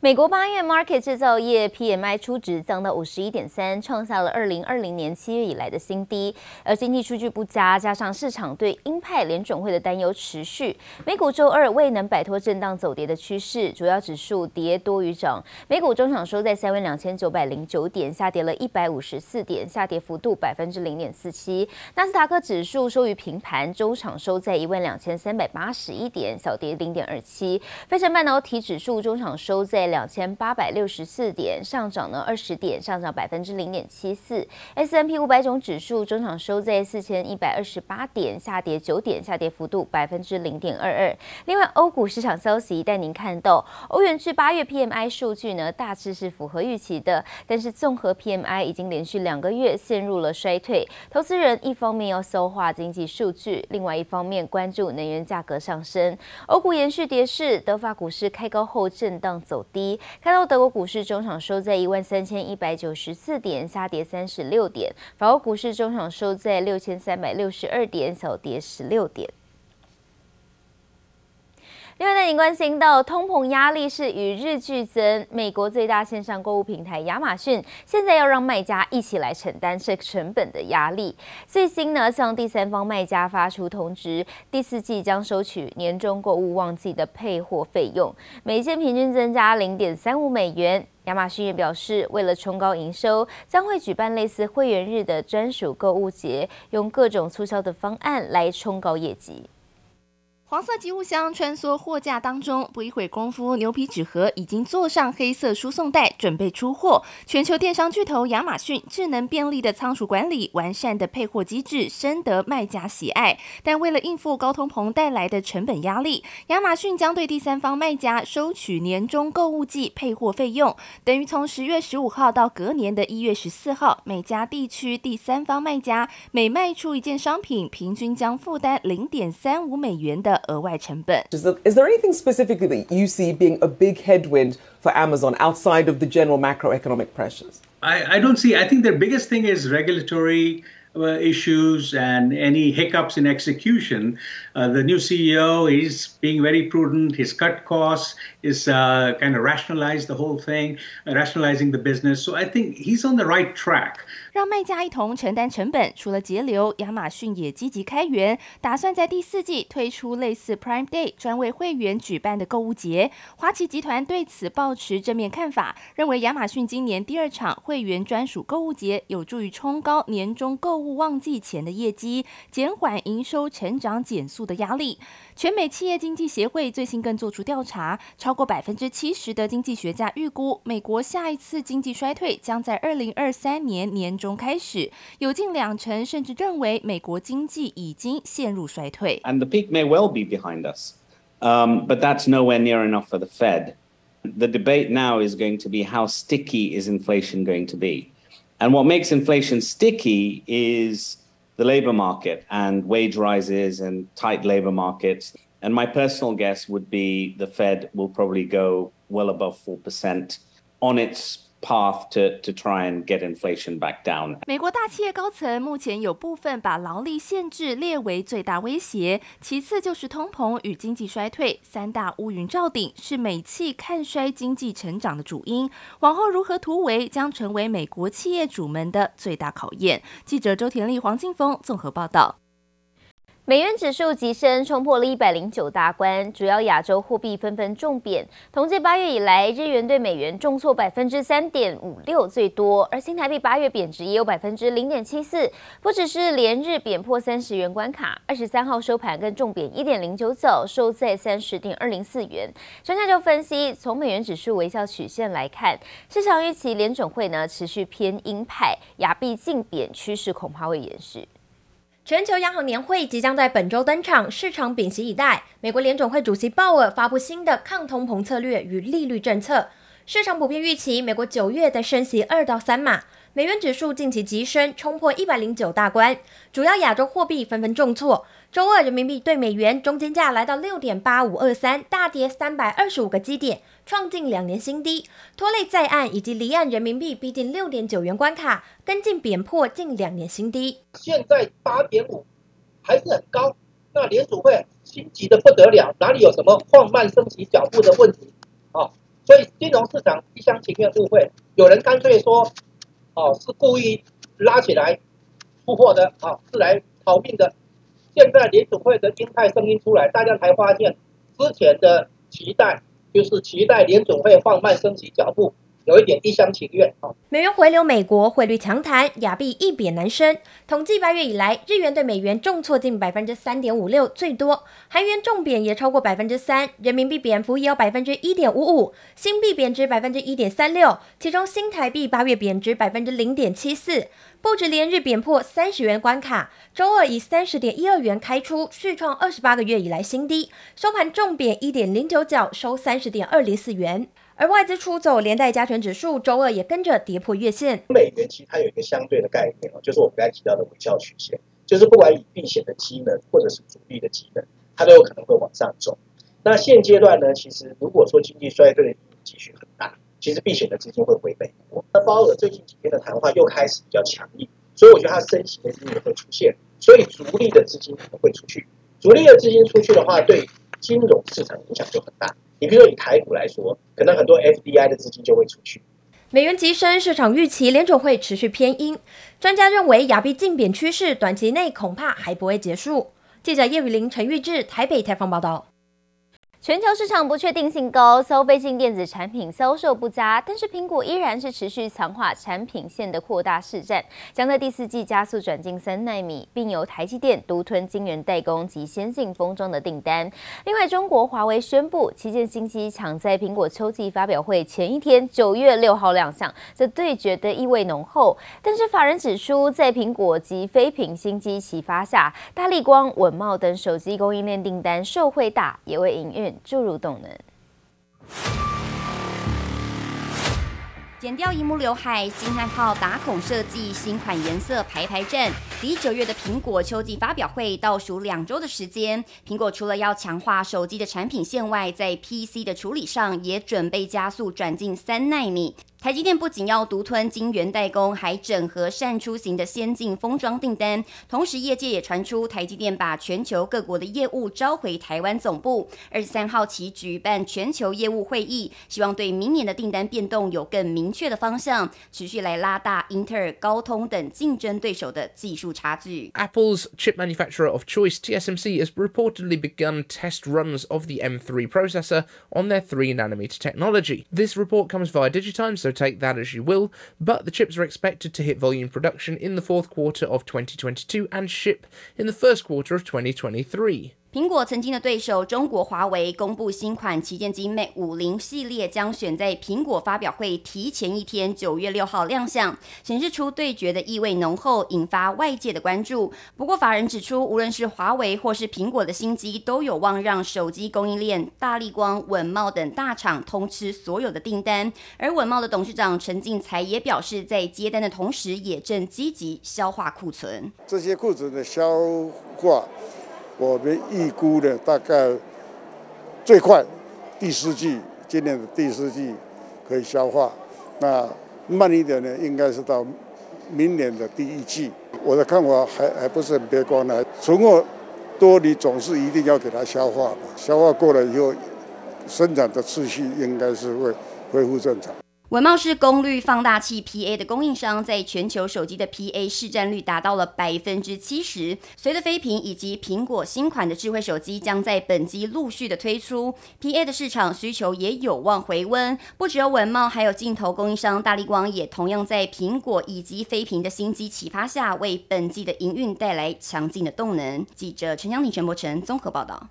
美国八月 market 制造业 PMI 初值降到五十一点三，创下了二零二零年七月以来的新低。而经济数据不佳，加上市场对鹰派联准会的担忧持续，美股周二未能摆脱震荡走跌的趋势，主要指数跌多于涨。美股中场收在三万两千九百零九点，下跌了一百五十四点，下跌幅度百分之零点四七。纳斯达克指数收于平盘，中场收在一万两千三百八十一点，小跌零点二七。费城半导体指数中场收在两千八百六十四点，上涨了二十点，上涨百分之零点七四。S&P 五百种指数中场收在四千一百二十八点，下跌九点，下跌幅度百分之零点二二。另外，欧股市场消息带您看到，欧元区八月 PMI 数据呢，大致是符合预期的，但是综合 PMI 已经连续两个月陷入了衰退。投资人一方面要消化经济数据，另外一方面关注能源价格上升。欧股延续跌势，德法股市开高后震荡走低。看到德国股市中场收在一万三千一百九十四点，下跌三十六点；法国股市中场收在六千三百六十二点，小跌十六点。另外，带您关心到通膨压力是与日俱增。美国最大线上购物平台亚马逊现在要让卖家一起来承担这成本的压力。最新呢，向第三方卖家发出通知，第四季将收取年终购物旺季的配货费用，每件平均增加零点三五美元。亚马逊也表示，为了冲高营收，将会举办类似会员日的专属购物节，用各种促销的方案来冲高业绩。黄色集物箱穿梭货架当中，不一会功夫，牛皮纸盒已经坐上黑色输送带，准备出货。全球电商巨头亚马逊智能便利的仓储管理、完善的配货机制，深得卖家喜爱。但为了应付高通膨带来的成本压力，亚马逊将对第三方卖家收取年终购物季配货费用，等于从十月十五号到隔年的一月十四号，每家地区第三方卖家每卖出一件商品，平均将负担零点三五美元的 额外成本。Is there anything specifically that you see being a big headwind for Amazon outside of the general macroeconomic pressures? I, I don't see. I think the biggest thing is regulatory uh, issues and any hiccups in execution. The new CEO is being very prudent. He's cut costs, is kind of rationalize the whole thing, rationalizing the business. So I think he's on the right track. 让卖家一同承担成本，除了节流，亚马逊也积极开源，打算在第四季推出类似 Prime Day 专为会员举办的购物节。华旗集团对此抱持正面看法，认为亚马逊今年第二场会员专属购物节有助于冲高年终购物旺季前的业绩，减缓营收成长减速的压力。全美企业经济协会最新更做出调查，超过百分之七十的经济学家预估，美国下一次经济衰退将在二零二三年年中。中开始，有近两成甚至认为美国经济已经陷入衰退。And the peak may well be behind us, um, but that's nowhere near enough for the Fed. The debate now is going to be how sticky is inflation going to be? And what makes inflation sticky is the labor market and wage rises and tight labor markets. And my personal guess would be the Fed will probably go well above 4% on its path to to try and get inflation back down。美国大企业高层目前有部分把劳力限制列为最大威胁，其次就是通膨与经济衰退，三大乌云罩顶是美企看衰经济成长的主因。往后如何突围，将成为美国企业主们的最大考验。记者周田丽、黄静峰综合报道。美元指数急升，冲破了一百零九大关，主要亚洲货币纷纷重贬。统计八月以来，日元对美元重挫百分之三点五六最多，而新台币八月贬值也有百分之零点七四，不只是连日贬破三十元关卡，二十三号收盘更重贬一点零九角，收在三十点二零四元。专家就分析，从美元指数微笑曲线来看，市场预期联准会呢持续偏鹰派，亚币净贬趋势恐怕会延续。全球央行年会即将在本周登场，市场屏息以待。美国联总会主席鲍尔发布新的抗通膨策略与利率政策，市场普遍预期美国九月再升息二到三码。美元指数近期急升，冲破一百零九大关，主要亚洲货币纷纷重挫。周二人民币兑美元中间价来到六点八五二三，大跌三百二十五个基点，创近两年新低，拖累在岸以及离岸人民币逼近六点九元关卡，跟进贬破近两年新低。现在八点五还是很高，那联储会心急的不得了，哪里有什么放慢升息脚步的问题啊？所以金融市场一厢情愿误会，有人干脆说，哦，是故意拉起来出货的，啊，是来逃命的。现在联准会的鹰派声音出来，大家才发现之前的期待就是期待联准会放慢升息脚步。有一点一厢情愿啊！美元回流，美国汇率强弹，亚币一贬难升。统计八月以来，日元对美元重挫近百分之三点五六，最多；韩元重贬也超过百分之三，人民币贬幅也有百分之一点五五，新币贬值百分之一点三六，其中新台币八月贬值百分之零点七四，不止连日贬破三十元关卡，周二以三十点一二元开出，续创二十八个月以来新低，收盘重贬一点零九角，收三十点二零四元。而外资出走，连带加权指数周二也跟着跌破月线。美元其实它有一个相对的概念哦，就是我们刚才提到的微笑曲线，就是不管以避险的机能或者是主力的机能，它都有可能会往上走。那现阶段呢，其实如果说经济衰退的几率很大，其实避险的资金会回美国。那鲍尔最近几天的谈话又开始比较强硬，所以我觉得它升息的机会会出现，所以主力的资金可能会出去。主力的资金出去的话，对金融市场影响就很大。你比如说以台股来说，可能很多 FDI 的资金就会出去。美元急升，市场预期联准会持续偏鹰。专家认为，亚币竞贬趋势短期内恐怕还不会结束。记者叶宇玲、陈玉志台北采访报道。全球市场不确定性高，消费性电子产品销售不佳，但是苹果依然是持续强化产品线的扩大市占，将在第四季加速转进三纳米，并由台积电独吞晶圆代工及先进封装的订单。另外，中国华为宣布旗舰新机抢在苹果秋季发表会前一天，九月六号亮相，这对决的意味浓厚。但是法人指出，在苹果及非苹新机启发下，大立光、稳懋等手机供应链订单受惠大，也为营运。注入动能，剪掉一幕刘海，惊叹号打孔设计，新款颜色排排阵。离九月的苹果秋季发表会倒数两周的时间，苹果除了要强化手机的产品线外，在 PC 的处理上也准备加速转进三纳米。台积电不仅要独吞晶圆代工，还整合扇出型的先进封装订单。同时，业界也传出台积电把全球各国的业务召回台湾总部。二十三号起举办全球业务会议，希望对明年的订单变动有更明确的方向，持续来拉大英特尔、高通等竞争对手的技术差距。Apple's chip manufacturer of choice, TSMC, has reportedly begun test runs of the M3 processor on their 3 nanometer technology. This report comes via Digitimes. So take that as you will, but the chips are expected to hit volume production in the fourth quarter of 2022 and ship in the first quarter of 2023. 苹果曾经的对手中国华为公布新款旗舰机 Mate 五零系列将选在苹果发表会提前一天，九月六号亮相，显示出对决的意味浓厚，引发外界的关注。不过，法人指出，无论是华为或是苹果的新机，都有望让手机供应链大立光、稳懋等大厂通吃所有的订单。而稳懋的董事长陈进财也表示，在接单的同时，也正积极消化库存。这些库存的消化。我们预估的大概最快第四季，今年的第四季可以消化。那慢一点呢，应该是到明年的第一季。我的看法还还不是很悲观呢。存货多，你总是一定要给它消化，消化过了以后，生产的次序应该是会恢复正常。稳懋是功率放大器 PA 的供应商，在全球手机的 PA 市占率达到了百分之七十。随着飞屏以及苹果新款的智慧手机将在本季陆续的推出，PA 的市场需求也有望回温。不只有稳懋，还有镜头供应商大立光也同样在苹果以及飞屏的新机启发下，为本季的营运带来强劲的动能。记者陈江婷、陈柏成综合报道。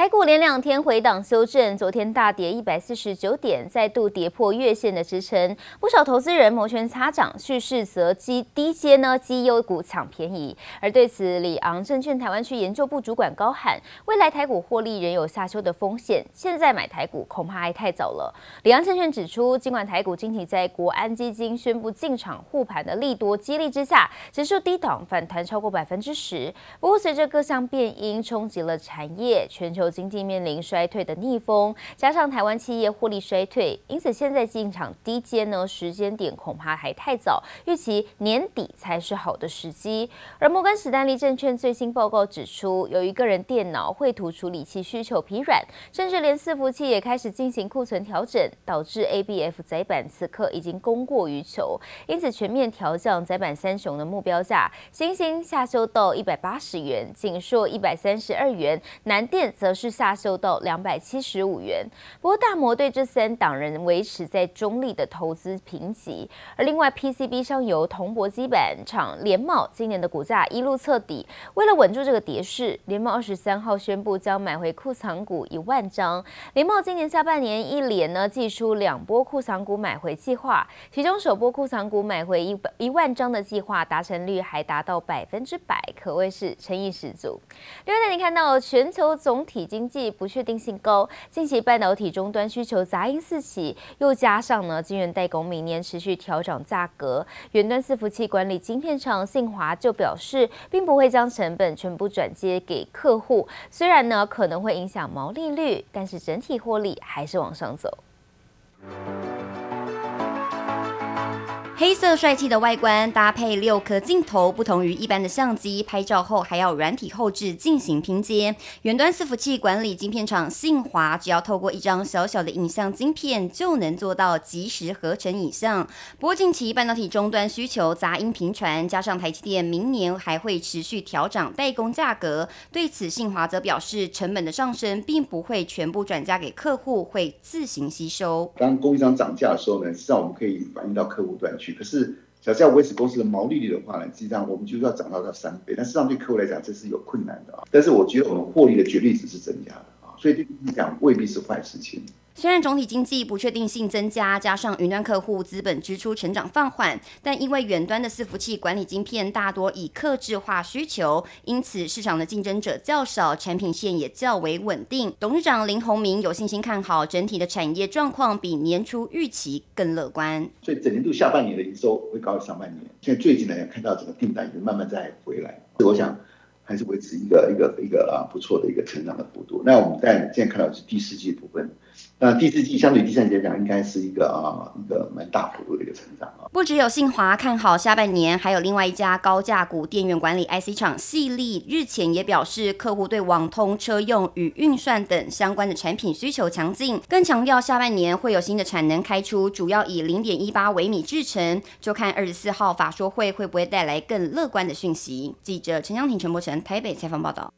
台股连两天回档修正，昨天大跌一百四十九点，再度跌破月线的支撑。不少投资人摩拳擦掌，蓄势则低低接呢绩优股抢便宜。而对此，里昂证券台湾区研究部主管高喊，未来台股获利仍有下修的风险，现在买台股恐怕还太早了。里昂证券指出，尽管台股近期在国安基金宣布进场护盘的利多激励之下，指数低档反弹超过百分之十。不过，随着各项变因冲击了产业，全球。经济面临衰退的逆风，加上台湾企业获利衰退，因此现在进场低阶呢，时间点恐怕还太早，预期年底才是好的时机。而摩根史丹利证券最新报告指出，由于个人电脑绘图处理器需求疲软，甚至连伺服器也开始进行库存调整，导致 ABF 载板此刻已经供过于求，因此全面调降载板三雄的目标价，欣兴下修到一百八十元，景硕一百三十二元，南电则是下修到两百七十五元。不过大摩对这三档仍维持在中立的投资评级。而另外 PCB 上游铜箔基板厂联茂今年的股价一路测底，为了稳住这个跌势，联茂二十三号宣布将买回库藏股一万张。联茂今年下半年一连呢祭出两波库藏股买回计划，其中首波库藏股买回一一万张的计划达成率还达到百分之百，可谓是诚意十足。另外，你看到全球总体经济不确定性高，近期半导体终端需求杂音四起，又加上呢晶圆代工每年持续调涨价格，远端伺服器管理芯片厂信华就表示，并不会将成本全部转接给客户，虽然呢可能会影响毛利率，但是整体获利还是往上走。黑色帅气的外观搭配六颗镜头，不同于一般的相机，拍照后还要软体后置进行拼接。远端伺服器管理晶片厂信华，只要透过一张小小的影像晶片，就能做到即时合成影像。不过近期半导体终端需求杂音频传，加上台积电明年还会持续调涨代工价格，对此信华则表示，成本的上升并不会全部转嫁给客户，会自行吸收。当供应商涨价的时候呢，实际上我们可以反映到客户端去。可是，假设要维持公司的毛利率的话呢，实际上我们就是要涨到到三倍。但实际上对客户来讲，这是有困难的啊。但是我觉得我们获利的绝对值是增加的啊，所以对你讲未必是坏事情。虽然总体经济不确定性增加，加上云端客户资本支出成长放缓，但因为远端的伺服器管理晶片大多以客制化需求，因此市场的竞争者较少，产品线也较为稳定。董事长林宏明有信心看好整体的产业状况，比年初预期更乐观。所以整年度下半年的营收会高于上半年。现在最近来看到整个订单已经慢慢在回来，所以我想还是维持一个一个一个啊不错的一个成长的幅度。那我们在现在看到是第四季部分。那第四季相对第三季来讲，应该是一个啊一个蛮大幅度的一个成长啊。不只有信华看好下半年，还有另外一家高价股电源管理 IC 厂矽力，日前也表示，客户对网通、车用与运算等相关的产品需求强劲，更强调下半年会有新的产能开出，主要以零点一八微米制程。就看二十四号法说会会不会带来更乐观的讯息。记者陈湘婷、陈柏成台北采访报道。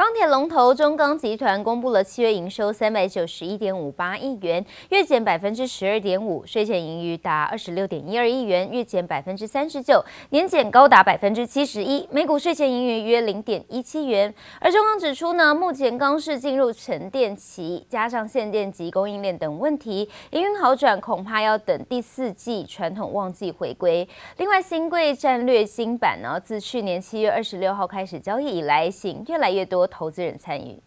钢铁龙头中钢集团公布了七月营收三百九十一点五八亿元，月减百分之十二点五，税前盈余达二十六点一二亿元，月减百分之三十九，年减高达百分之七十一，每股税前盈余约零点一七元。而中钢指出呢，目前钢市进入沉淀期，加上限电及供应链等问题，营运好转恐怕要等第四季传统旺季回归。另外，新贵战略新版呢，自去年七月二十六号开始交易以来，型越来越多。投资人参与。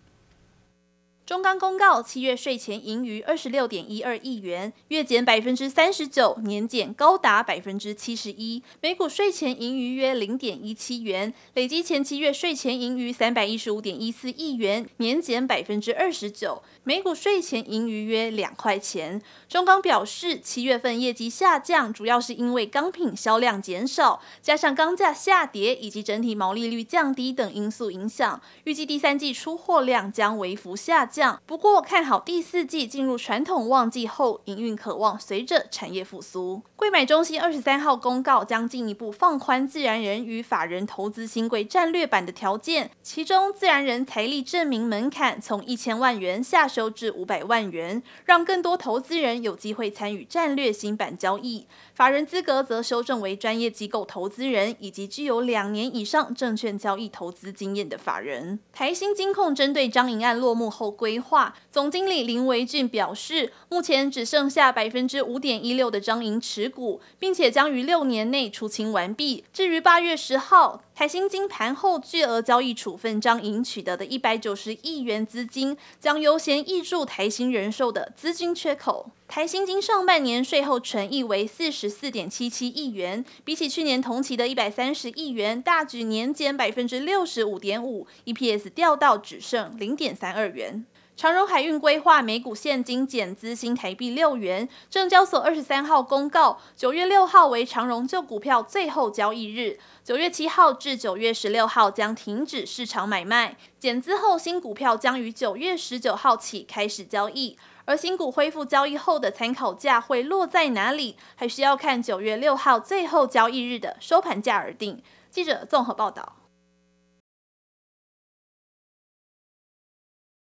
中钢公告，七月税前盈余二十六点一二亿元，月减百分之三十九，年减高达百分之七十一，每股税前盈余约零点一七元，累计前七月税前盈余三百一十五点一四亿元，年减百分之二十九，每股税前盈余约两块钱。中钢表示，七月份业绩下降，主要是因为钢品销量减少，加上钢价下跌以及整体毛利率降低等因素影响，预计第三季出货量将微幅下降。不过看好第四季进入传统旺季后，营运可望随着产业复苏。柜买中心二十三号公告将进一步放宽自然人与法人投资新柜战略版的条件，其中自然人财力证明门槛从一千万元下修至五百万元，让更多投资人有机会参与战略新版交易。法人资格则修正为专业机构投资人以及具有两年以上证券交易投资经验的法人。台新金控针对张银案落幕后规划，总经理林维俊表示，目前只剩下百分之五点一六的张银持股，并且将于六年内出清完毕。至于八月十号，台新金盘后巨额交易处分彰银取得的一百九十亿元资金，将优先挹注台新人寿的资金缺口。台新金上半年税后纯益为四十四点七七亿元，比起去年同期的一百三十亿元，大举年减百分之六十五点五，EPS 掉到只剩零点三二元。长荣海运规划每股现金减资新台币六元，证交所二十三号公告，九月六号为长荣旧股票最后交易日，九月七号至九月十六号将停止市场买卖，减资后新股票将于九月十九号起开始交易。而新股恢复交易后的参考价会落在哪里，还需要看九月六号最后交易日的收盘价而定。记者综合报道。